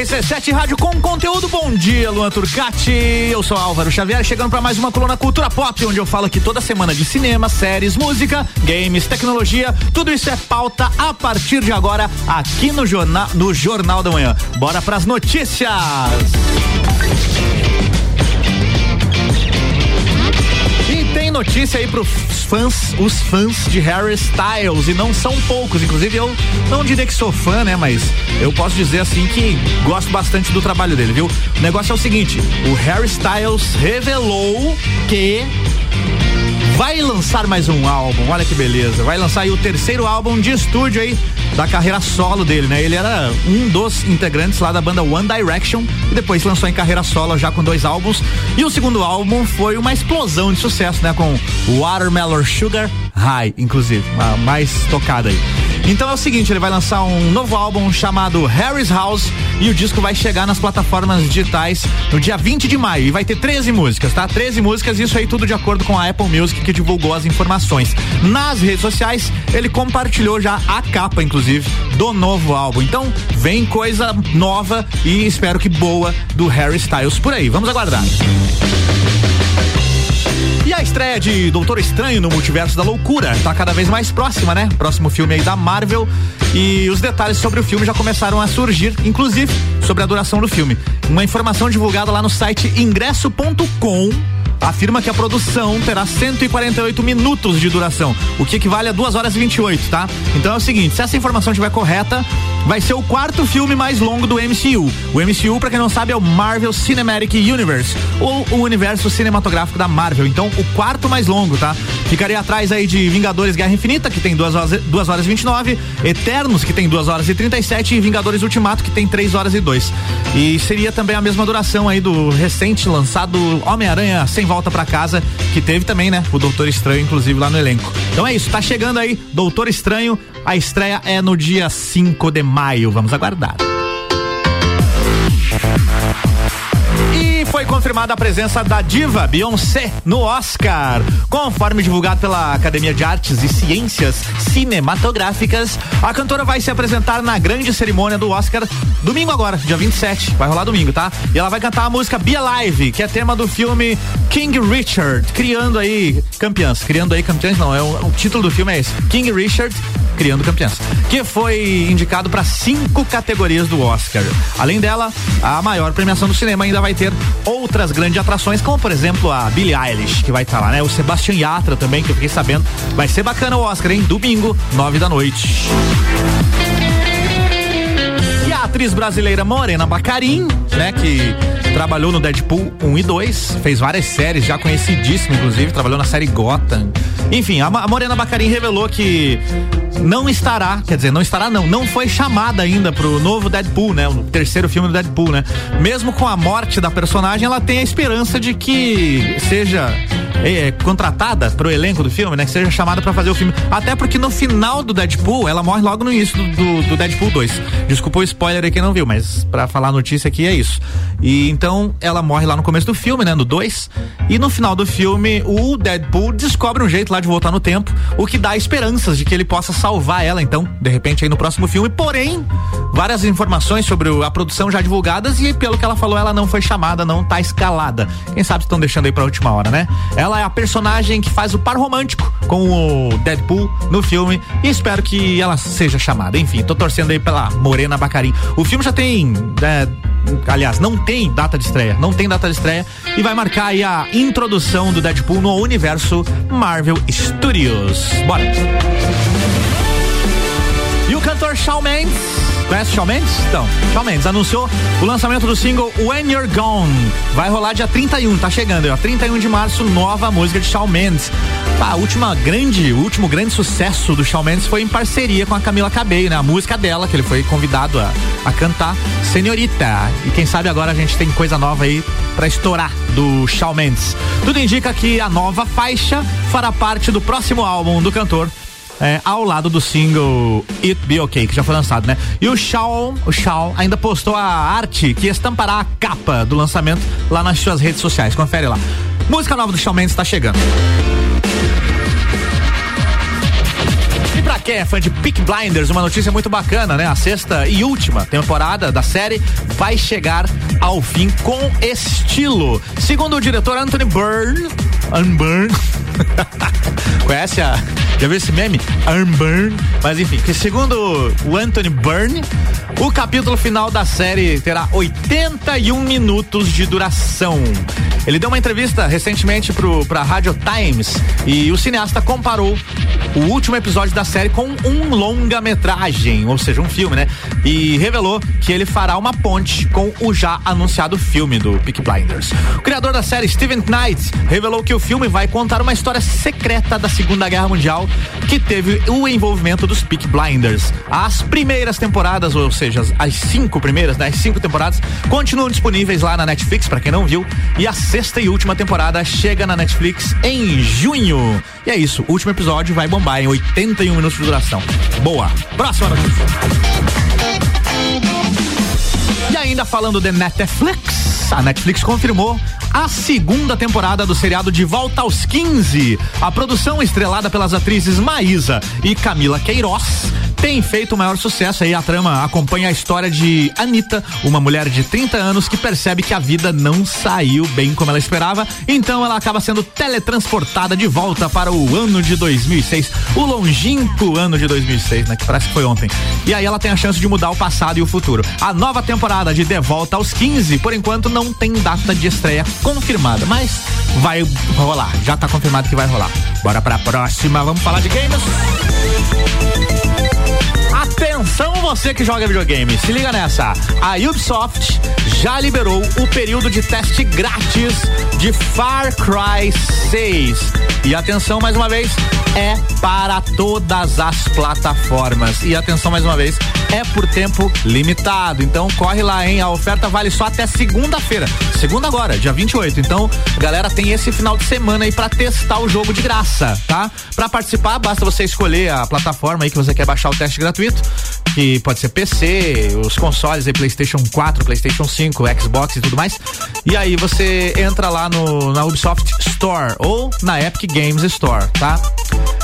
RC7 Rádio com conteúdo. Bom dia, Luan Turcati. Eu sou Álvaro Xavier, chegando para mais uma coluna Cultura Pop, onde eu falo aqui toda semana de cinema, séries, música, games, tecnologia. Tudo isso é pauta a partir de agora aqui no Jornal, no Jornal da Manhã. Bora pras notícias. Notícia aí pros fãs, os fãs de Harry Styles, e não são poucos. Inclusive, eu não diria que sou fã, né? Mas eu posso dizer assim que gosto bastante do trabalho dele, viu? O negócio é o seguinte: o Harry Styles revelou que vai lançar mais um álbum. Olha que beleza. Vai lançar aí o terceiro álbum de estúdio aí da carreira solo dele, né? Ele era um dos integrantes lá da banda One Direction e depois lançou em carreira solo já com dois álbuns. E o segundo álbum foi uma explosão de sucesso, né? Com Watermelon Sugar High, inclusive, a mais tocada aí. Então é o seguinte, ele vai lançar um novo álbum chamado Harry's House e o disco vai chegar nas plataformas digitais no dia 20 de maio e vai ter 13 músicas, tá? 13 músicas, isso aí tudo de acordo com a Apple Music que divulgou as informações. Nas redes sociais, ele compartilhou já a capa, inclusive, do novo álbum. Então, vem coisa nova e espero que boa do Harry Styles por aí. Vamos aguardar. E a estreia de Doutor Estranho no Multiverso da Loucura tá cada vez mais próxima, né? Próximo filme aí da Marvel. E os detalhes sobre o filme já começaram a surgir, inclusive sobre a duração do filme. Uma informação divulgada lá no site ingresso.com afirma que a produção terá 148 minutos de duração, o que equivale a 2 horas e 28, tá? Então é o seguinte, se essa informação estiver correta, vai ser o quarto filme mais longo do MCU. O MCU, para quem não sabe, é o Marvel Cinematic Universe, ou o universo cinematográfico da Marvel. Então, o quarto mais longo, tá? Ficaria atrás aí de Vingadores Guerra Infinita, que tem 2 horas, 2 horas e 29, Eternos, que tem 2 horas e 37 e Vingadores Ultimato, que tem 3 horas e 2. E seria também a mesma duração aí do recente lançado Homem-Aranha Sem Volta para Casa, que teve também, né? O Doutor Estranho, inclusive, lá no elenco. Então é isso, tá chegando aí, Doutor Estranho. A estreia é no dia 5 de maio. Vamos aguardar. Foi confirmada a presença da diva Beyoncé no Oscar. Conforme divulgado pela Academia de Artes e Ciências Cinematográficas, a cantora vai se apresentar na grande cerimônia do Oscar domingo agora, dia 27. Vai rolar domingo, tá? E ela vai cantar a música Be Alive, que é tema do filme King Richard, criando aí campeãs. Criando aí campeãs, não, é o, o título do filme é esse. King Richard Criando Campeãs, que foi indicado para cinco categorias do Oscar. Além dela, a maior premiação do cinema ainda vai ter outras grandes atrações, como por exemplo a Billie Eilish, que vai estar tá lá, né? O Sebastian Yatra também, que eu fiquei sabendo. Vai ser bacana o Oscar, hein? Domingo, nove da noite. E a atriz brasileira Morena Bacarin, né? Que trabalhou no Deadpool 1 e 2, fez várias séries, já conhecidíssima, inclusive, trabalhou na série Gotham. Enfim, a Morena Bacarin revelou que não estará, quer dizer, não estará não, não foi chamada ainda pro novo Deadpool, né? O terceiro filme do Deadpool, né? Mesmo com a morte da personagem, ela tem a esperança de que seja é, é contratada pro elenco do filme, né? Que seja chamada para fazer o filme. Até porque no final do Deadpool, ela morre logo no início do, do, do Deadpool 2. Desculpa o spoiler aí quem não viu, mas para falar a notícia aqui é isso. E então ela morre lá no começo do filme, né? No 2. E no final do filme, o Deadpool descobre um jeito lá de voltar no tempo, o que dá esperanças de que ele possa salvar ela, então, de repente, aí no próximo filme. Porém, várias informações sobre a produção já divulgadas e pelo que ela falou, ela não foi chamada, não tá escalada. Quem sabe estão deixando aí pra última hora, né? Ela é a personagem que faz o par romântico com o Deadpool no filme e espero que ela seja chamada. Enfim, tô torcendo aí pela Morena Bacarim. O filme já tem. É, aliás, não tem data de estreia, não tem data de estreia e vai marcar aí a introdução do Deadpool no universo Marvel Studios. Bora! E o cantor Shawn Mendes Conhece Shawn Mendes? Então, Shawn Mendes anunciou o lançamento do single When You're Gone. Vai rolar dia 31, tá chegando, ó. 31 de março, nova música de Shawn Mendes. A última grande, o último grande sucesso do Shawn Mendes foi em parceria com a Camila Cabello, né? A música dela, que ele foi convidado a, a cantar, Senhorita. E quem sabe agora a gente tem coisa nova aí para estourar do Shawn Mendes. Tudo indica que a nova faixa fará parte do próximo álbum do cantor é, ao lado do single It Be Okay, que já foi lançado, né? E o Shawn, o Shawn ainda postou a arte que estampará a capa do lançamento lá nas suas redes sociais. Confere lá. Música nova do Shawn Mendes está chegando. quem é fã de Peak Blinders, uma notícia muito bacana, né? A sexta e última temporada da série vai chegar ao fim com estilo. Segundo o diretor Anthony Byrne, Unburn. Conhece a. Já viu esse meme? Unburn. Mas enfim, que segundo o Anthony Byrne, o capítulo final da série terá 81 minutos de duração. Ele deu uma entrevista recentemente pro, pra Radio Times e o cineasta comparou o último episódio da série com um longa-metragem, ou seja, um filme, né? E revelou que ele fará uma ponte com o já anunciado filme do Peak Blinders. O criador da série, Steven Knight, revelou que o filme vai contar uma história secreta da Segunda Guerra Mundial que teve o envolvimento dos Peak Blinders. As primeiras temporadas, ou seja, as cinco primeiras, né? As cinco temporadas, continuam disponíveis lá na Netflix, para quem não viu. E a sexta e última temporada chega na Netflix em junho. E é isso, o último episódio vai bombar em 81 minutos de duração. Boa. Próxima notícia. E ainda falando de Netflix, a Netflix confirmou a segunda temporada do seriado De Volta aos 15. A produção estrelada pelas atrizes Maísa e Camila Queiroz tem feito o maior sucesso aí. A trama acompanha a história de Anitta, uma mulher de 30 anos que percebe que a vida não saiu bem como ela esperava, então ela acaba sendo teletransportada de volta para o ano de 2006, o longínquo ano de 2006, né? Que parece que foi ontem. E aí ela tem a chance de mudar o passado e o futuro. A nova temporada de De Volta aos 15, por enquanto, não tem data de estreia confirmada, mas vai rolar. Já tá confirmado que vai rolar. Bora pra próxima, vamos falar de games. Atenção você que joga videogame, se liga nessa. A Ubisoft já liberou o período de teste grátis de Far Cry 6. E atenção mais uma vez, é para todas as plataformas. E atenção mais uma vez, é por tempo limitado. Então corre lá, hein? A oferta vale só até segunda-feira. Segunda agora, dia 28. Então, galera, tem esse final de semana aí para testar o jogo de graça, tá? Para participar, basta você escolher a plataforma aí que você quer baixar o teste gratuito, que pode ser PC, os consoles aí PlayStation 4, PlayStation 5, Xbox e tudo mais. E aí você entra lá no na Ubisoft Store ou na Epic Games Store, tá?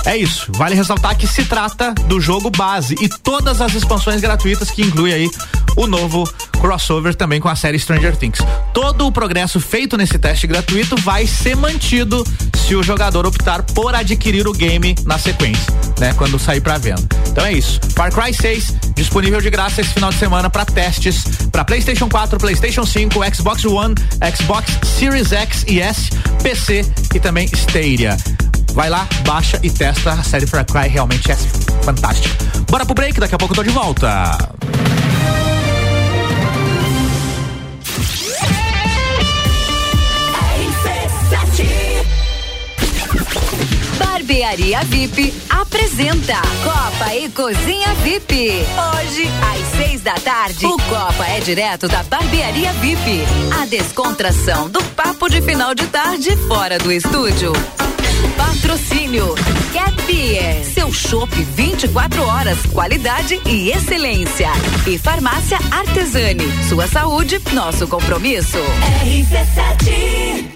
É isso. Vale ressaltar que se trata do jogo base e todas as expansões gratuitas que inclui aí o novo crossover também com a série Stranger Things. Todo o progresso feito nesse teste gratuito vai ser mantido se o jogador optar por adquirir o game na sequência, né? Quando sair para venda. Então é isso. Far Cry 6 disponível de graça esse final de semana para testes para PlayStation 4, PlayStation 5, Xbox One, Xbox Series X e S, PC e também Stadia. Vai lá, baixa e testa. A série Far Cry realmente é fantástica. Bora pro break, daqui a pouco eu tô de volta. Barbearia VIP apresenta Copa e Cozinha VIP. Hoje, às seis da tarde, o Copa é direto da Barbearia VIP. A descontração do papo de final de tarde fora do estúdio. Patrocínio Cat Beer, seu chopp 24 horas, qualidade e excelência. E Farmácia Artesani, sua saúde, nosso compromisso. RC7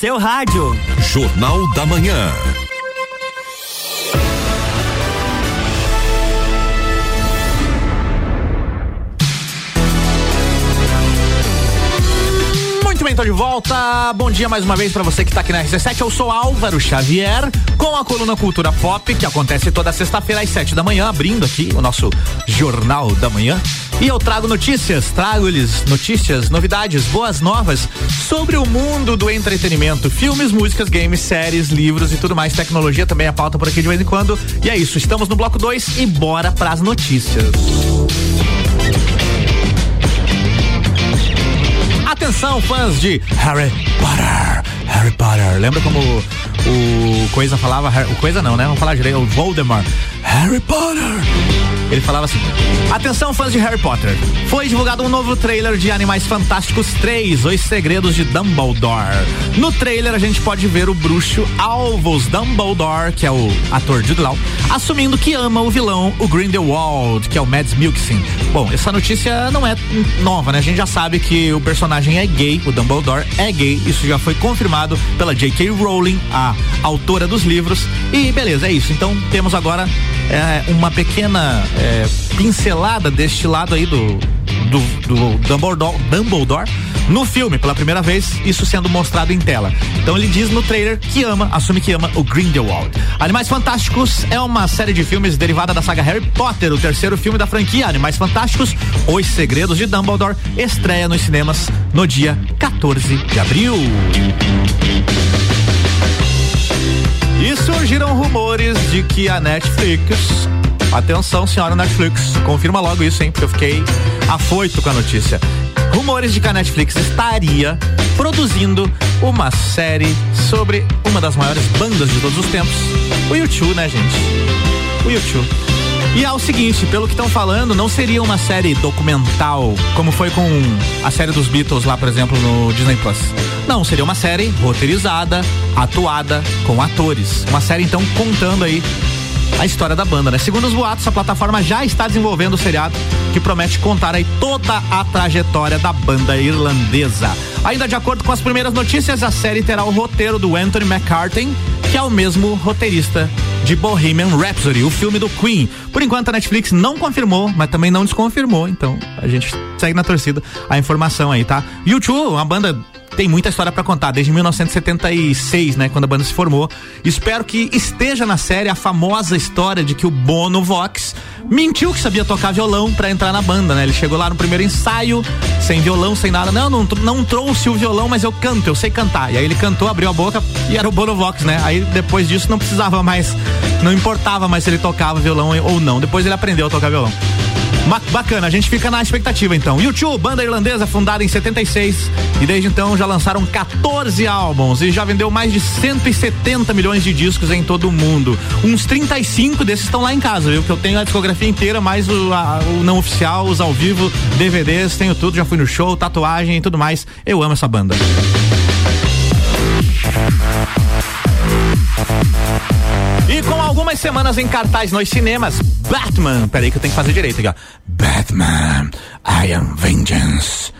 Seu rádio. Jornal da Manhã. Muito bem, tô de volta. Bom dia mais uma vez para você que tá aqui na RC7. Eu sou Álvaro Xavier, com a coluna Cultura Pop, que acontece toda sexta-feira às sete da manhã, abrindo aqui o nosso Jornal da Manhã. E eu trago notícias, trago-lhes notícias, novidades, boas novas sobre o mundo do entretenimento, filmes, músicas, games, séries, livros e tudo mais. Tecnologia também é pauta por aqui de vez em quando. E é isso, estamos no bloco 2 e bora pras notícias. Atenção, fãs de Harry Potter. Harry Potter. Lembra como o Coisa falava? O Coisa não, né? Vamos falar direito. O Voldemort. Harry Potter. Ele falava assim: Atenção, fãs de Harry Potter. Foi divulgado um novo trailer de Animais Fantásticos 3, Os Segredos de Dumbledore. No trailer, a gente pode ver o bruxo Alvos Dumbledore, que é o ator Jude Law, assumindo que ama o vilão, o Grindelwald, que é o Mads Mikkelsen. Bom, essa notícia não é nova, né? A gente já sabe que o personagem é gay, o Dumbledore é gay, isso já foi confirmado pela J.K. Rowling, a autora dos livros. E beleza, é isso. Então temos agora é, uma pequena é, pincelada deste lado aí do, do, do Dumbledore, Dumbledore no filme, pela primeira vez, isso sendo mostrado em tela. Então ele diz no trailer que ama, assume que ama o Grindelwald. Animais Fantásticos é uma série de filmes derivada da saga Harry Potter, o terceiro filme da franquia Animais Fantásticos, Os Segredos de Dumbledore, estreia nos cinemas no dia 14 de abril. Que a Netflix. Atenção, senhora Netflix, confirma logo isso, hein? Porque eu fiquei afoito com a notícia. Rumores de que a Netflix estaria produzindo uma série sobre uma das maiores bandas de todos os tempos. O YouTube, né, gente? O YouTube. E é o seguinte, pelo que estão falando, não seria uma série documental, como foi com a série dos Beatles lá, por exemplo, no Disney Plus. Não, seria uma série roteirizada, atuada, com atores. Uma série, então, contando aí a história da banda, né? Segundo os boatos, a plataforma já está desenvolvendo o seriado que promete contar aí toda a trajetória da banda irlandesa. Ainda de acordo com as primeiras notícias, a série terá o roteiro do Anthony McCartney, que é o mesmo roteirista de Bohemian Rhapsody, o filme do Queen. Por enquanto a Netflix não confirmou, mas também não desconfirmou, então a gente segue na torcida a informação aí, tá? YouTube, uma banda tem muita história para contar, desde 1976, né, quando a banda se formou. Espero que esteja na série a famosa história de que o Bono Vox mentiu que sabia tocar violão para entrar na banda, né? Ele chegou lá no primeiro ensaio, sem violão, sem nada. Não, não, não trouxe o violão, mas eu canto, eu sei cantar. E aí ele cantou, abriu a boca e era o Bono Vox, né? Aí depois disso não precisava mais, não importava mais se ele tocava violão ou não. Depois ele aprendeu a tocar violão. Bacana, a gente fica na expectativa então. YouTube, banda irlandesa fundada em 76 e desde então já lançaram 14 álbuns e já vendeu mais de 170 milhões de discos em todo o mundo. Uns 35 desses estão lá em casa, viu? Que eu tenho a discografia inteira, mais o, a, o não oficial, os ao vivo, DVDs, tenho tudo, já fui no show, tatuagem e tudo mais. Eu amo essa banda. E com algumas semanas em cartaz nos cinemas, Batman. Peraí que eu tenho que fazer direito aqui, ó. Batman, I am vengeance.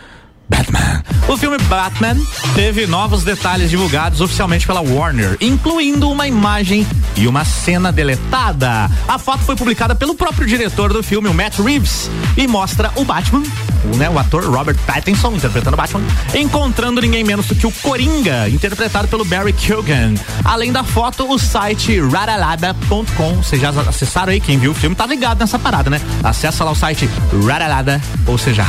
Batman. O filme Batman teve novos detalhes divulgados oficialmente pela Warner, incluindo uma imagem e uma cena deletada. A foto foi publicada pelo próprio diretor do filme, o Matt Reeves, e mostra o Batman, o, né, o ator Robert Pattinson interpretando Batman, encontrando ninguém menos do que o Coringa, interpretado pelo Barry Keoghan. Além da foto, o site radalada.com, vocês já acessaram aí, quem viu o filme tá ligado nessa parada, né? Acessa lá o site radalada, ou seja,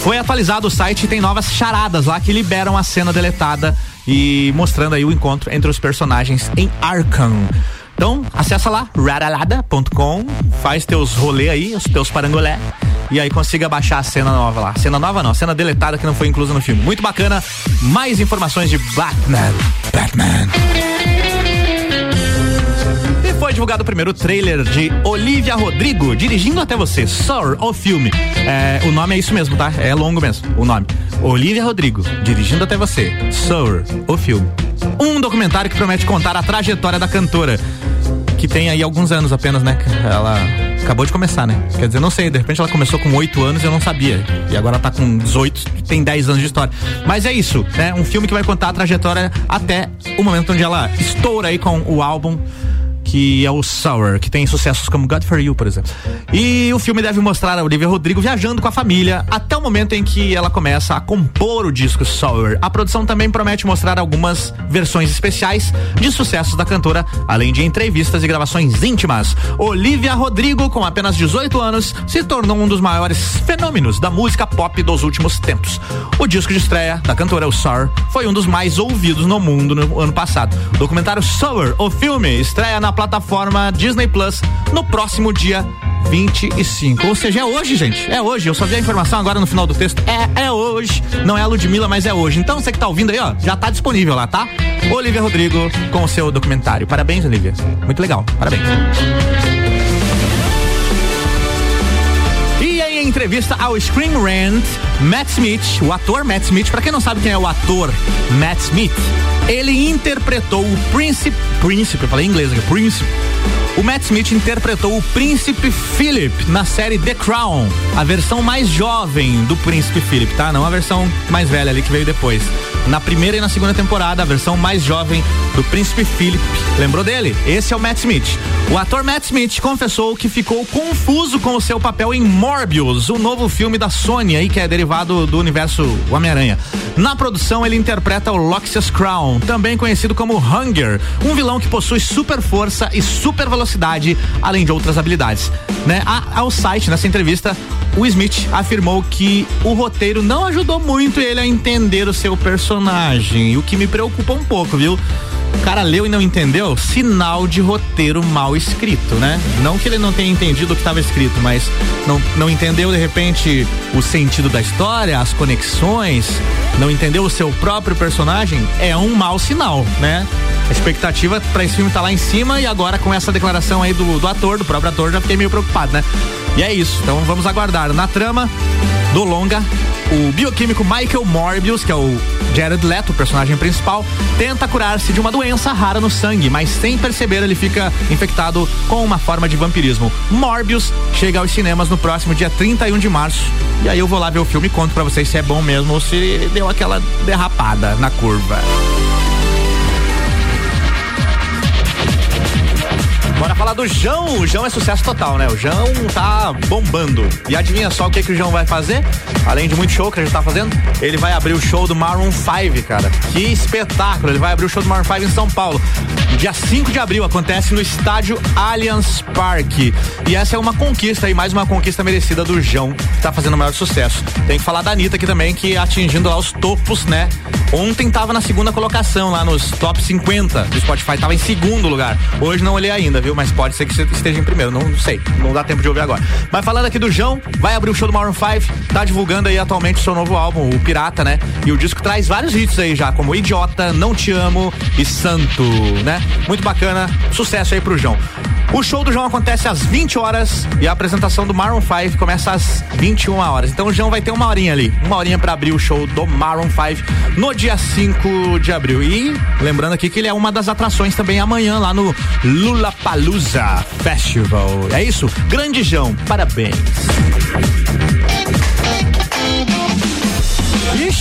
Foi atualizado o site e tem novas charadas lá que liberam a cena deletada e mostrando aí o encontro entre os personagens em Arkham. Então, acessa lá, radalada.com, faz teus rolê aí, os teus parangolé, e aí consiga baixar a cena nova lá. Cena nova não, cena deletada que não foi inclusa no filme. Muito bacana. Mais informações de Batman. Batman. Foi divulgado o primeiro trailer de Olivia Rodrigo, dirigindo até você, Sour, o filme. É, o nome é isso mesmo, tá? É longo mesmo, o nome. Olivia Rodrigo, dirigindo até você, Sour, o filme. Um documentário que promete contar a trajetória da cantora, que tem aí alguns anos apenas, né? Ela acabou de começar, né? Quer dizer, não sei, de repente ela começou com 8 anos eu não sabia. E agora tá com 18, tem 10 anos de história. Mas é isso, né? Um filme que vai contar a trajetória até o momento onde ela estoura aí com o álbum que é o Sour, que tem sucessos como God for You, por exemplo. E o filme deve mostrar a Olivia Rodrigo viajando com a família até o momento em que ela começa a compor o disco Sour. A produção também promete mostrar algumas versões especiais de sucessos da cantora, além de entrevistas e gravações íntimas. Olivia Rodrigo, com apenas 18 anos, se tornou um dos maiores fenômenos da música pop dos últimos tempos. O disco de estreia da cantora, o Sour, foi um dos mais ouvidos no mundo no ano passado. O documentário Sour, o filme, estreia na plataforma Disney Plus no próximo dia 25. Ou seja, é hoje, gente. É hoje. Eu só vi a informação agora no final do texto. É, é hoje. Não é a Ludmilla, mas é hoje. Então, você que tá ouvindo aí, ó, já tá disponível lá, tá? Olivia Rodrigo com o seu documentário. Parabéns, Olivia. Muito legal. Parabéns. Entrevista ao Screen Rant, Matt Smith, o ator Matt Smith, para quem não sabe quem é o ator Matt Smith, ele interpretou o príncipe, príncipe, eu falei em inglês aqui, príncipe. O Matt Smith interpretou o príncipe Philip na série The Crown, a versão mais jovem do príncipe Philip, tá? Não a versão mais velha ali que veio depois. Na primeira e na segunda temporada, a versão mais jovem do príncipe Philip. Lembrou dele? Esse é o Matt Smith. O ator Matt Smith confessou que ficou confuso com o seu papel em Morbius, o novo filme da Sony aí que é derivado do universo Homem-Aranha. Na produção, ele interpreta o Loxias Crown, também conhecido como Hunger, um vilão que possui super força e super velocidade, além de outras habilidades. Né? A, ao site, nessa entrevista, o Smith afirmou que o roteiro não ajudou muito ele a entender o seu personagem, o que me preocupa um pouco, viu? O cara leu e não entendeu? Sinal de roteiro mal escrito, né? Não que ele não tenha entendido o que estava escrito, mas não, não entendeu de repente o sentido da história, as conexões, não entendeu o seu próprio personagem, é um mau sinal, né? A expectativa para esse filme tá lá em cima e agora com essa declaração aí do, do ator, do próprio ator, já fiquei meio preocupado, né? E é isso, então vamos aguardar. Na trama do longa, o bioquímico Michael Morbius, que é o Jared Leto, o personagem principal, tenta curar-se de uma doença rara no sangue, mas sem perceber ele fica infectado com uma forma de vampirismo. Morbius chega aos cinemas no próximo dia 31 de março. E aí eu vou lá ver o filme e conto pra vocês se é bom mesmo ou se deu aquela derrapada na curva. Falar do João. O João é sucesso total, né? O João tá bombando. E adivinha só o que, que o João vai fazer? Além de muito show que a gente tá fazendo, ele vai abrir o show do Maroon 5, cara. Que espetáculo! Ele vai abrir o show do Maroon 5 em São Paulo. Dia 5 de abril acontece no estádio Allianz Parque. E essa é uma conquista aí, mais uma conquista merecida do João, que tá fazendo o maior sucesso. Tem que falar da Anitta aqui também, que atingindo lá os topos, né? Ontem tava na segunda colocação lá nos top 50 do Spotify, tava em segundo lugar. Hoje não olhei ainda, viu? Mas pode ser que esteja em primeiro, não, sei, não dá tempo de ouvir agora. Mas falando aqui do João, vai abrir o show do Maroon 5, tá divulgando aí atualmente o seu novo álbum, o Pirata, né? E o disco traz vários hits aí já, como Idiota, Não Te Amo e Santo, né? Muito bacana, sucesso aí pro João. O show do João acontece às 20 horas e a apresentação do Maroon 5 começa às 21 horas. Então o João vai ter uma horinha ali, uma horinha para abrir o show do Maroon 5 no dia 5 de abril. E lembrando aqui que ele é uma das atrações também amanhã lá no Lulapalooza Festival. É isso? Grande João, parabéns.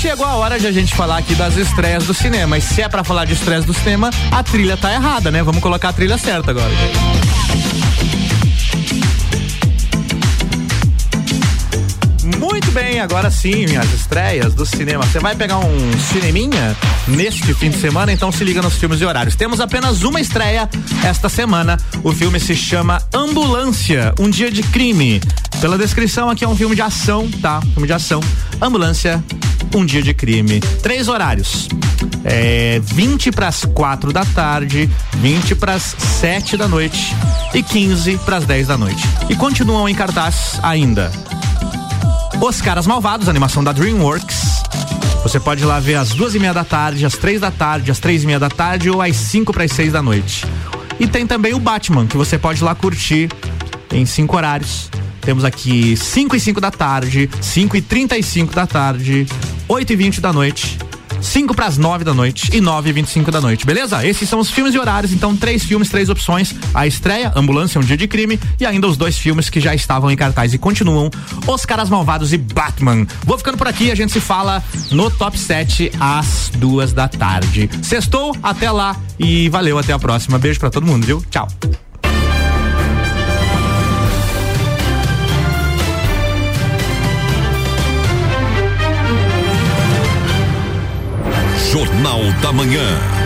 Chegou a hora de a gente falar aqui das estreias do cinema. E se é para falar de estreias do cinema, a trilha tá errada, né? Vamos colocar a trilha certa agora. Muito bem, agora sim, minhas estreias do cinema. Você vai pegar um cineminha neste fim de semana, então se liga nos filmes e horários. Temos apenas uma estreia esta semana. O filme se chama Ambulância, um dia de crime. Pela descrição aqui é um filme de ação, tá? Filme de ação. Ambulância, um dia de crime. Três horários. É 20 para as quatro da tarde, 20 para as sete da noite e 15 para as 10 da noite. E continuam em cartaz ainda os Caras Malvados, animação da DreamWorks. Você pode ir lá ver às duas e meia da tarde, às três da tarde, às três e meia da tarde ou às cinco para as seis da noite. E tem também o Batman, que você pode ir lá curtir em cinco horários. Temos aqui 5 e 5 da tarde, 5 e 35 da tarde, 8 e 20 da noite 5 para as 9 da noite e 9 e 25 da noite, beleza? Esses são os filmes e horários, então três filmes, três opções. A estreia, Ambulância, um dia de crime e ainda os dois filmes que já estavam em cartaz e continuam, Os Caras Malvados e Batman. Vou ficando por aqui, a gente se fala no Top 7 às duas da tarde. Sextou, até lá e valeu, até a próxima. Beijo para todo mundo, viu? Tchau. Jornal da Manhã.